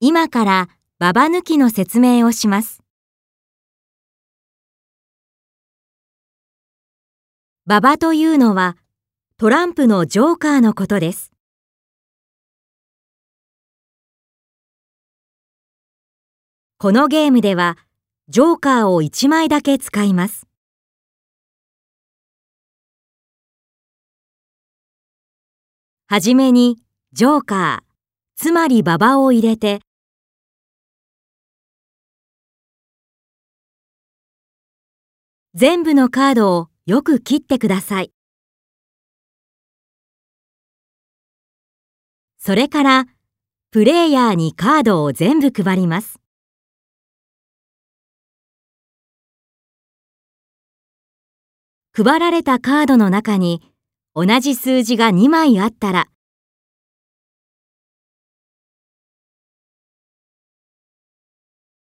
今からババ抜きの説明をします。ババというのはトランプのジョーカーのことです。このゲームではジョーカーを1枚だけ使います。はじめにジョーカー、つまりババを入れて、全部のカードをよく切ってください。それから、プレイヤーにカードを全部配ります。配られたカードの中に同じ数字が2枚あったら、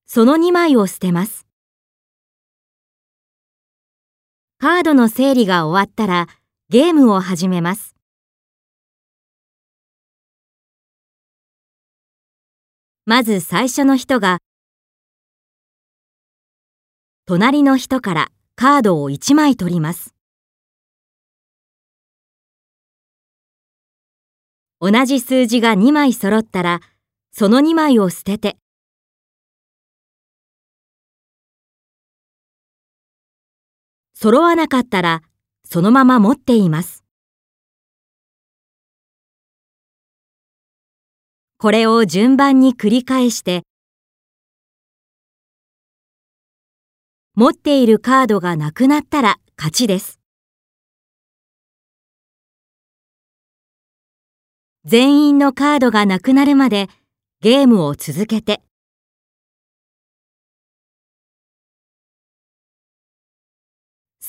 その2枚を捨てます。カードの整理が終わったらゲームを始めます。まず最初の人が隣の人からカードを1枚取ります。同じ数字が2枚揃ったらその2枚を捨てて揃わなかったらそのまま持っています。これを順番に繰り返して持っているカードがなくなったら勝ちです。全員のカードがなくなるまでゲームを続けて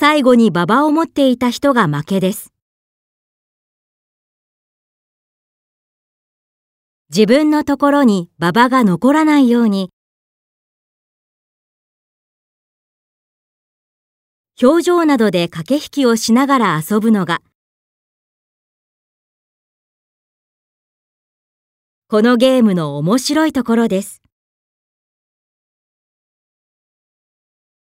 最後に馬場を持っていた人が負けです。自分のところに馬場が残らないように表情などで駆け引きをしながら遊ぶのがこのゲームの面白いところです。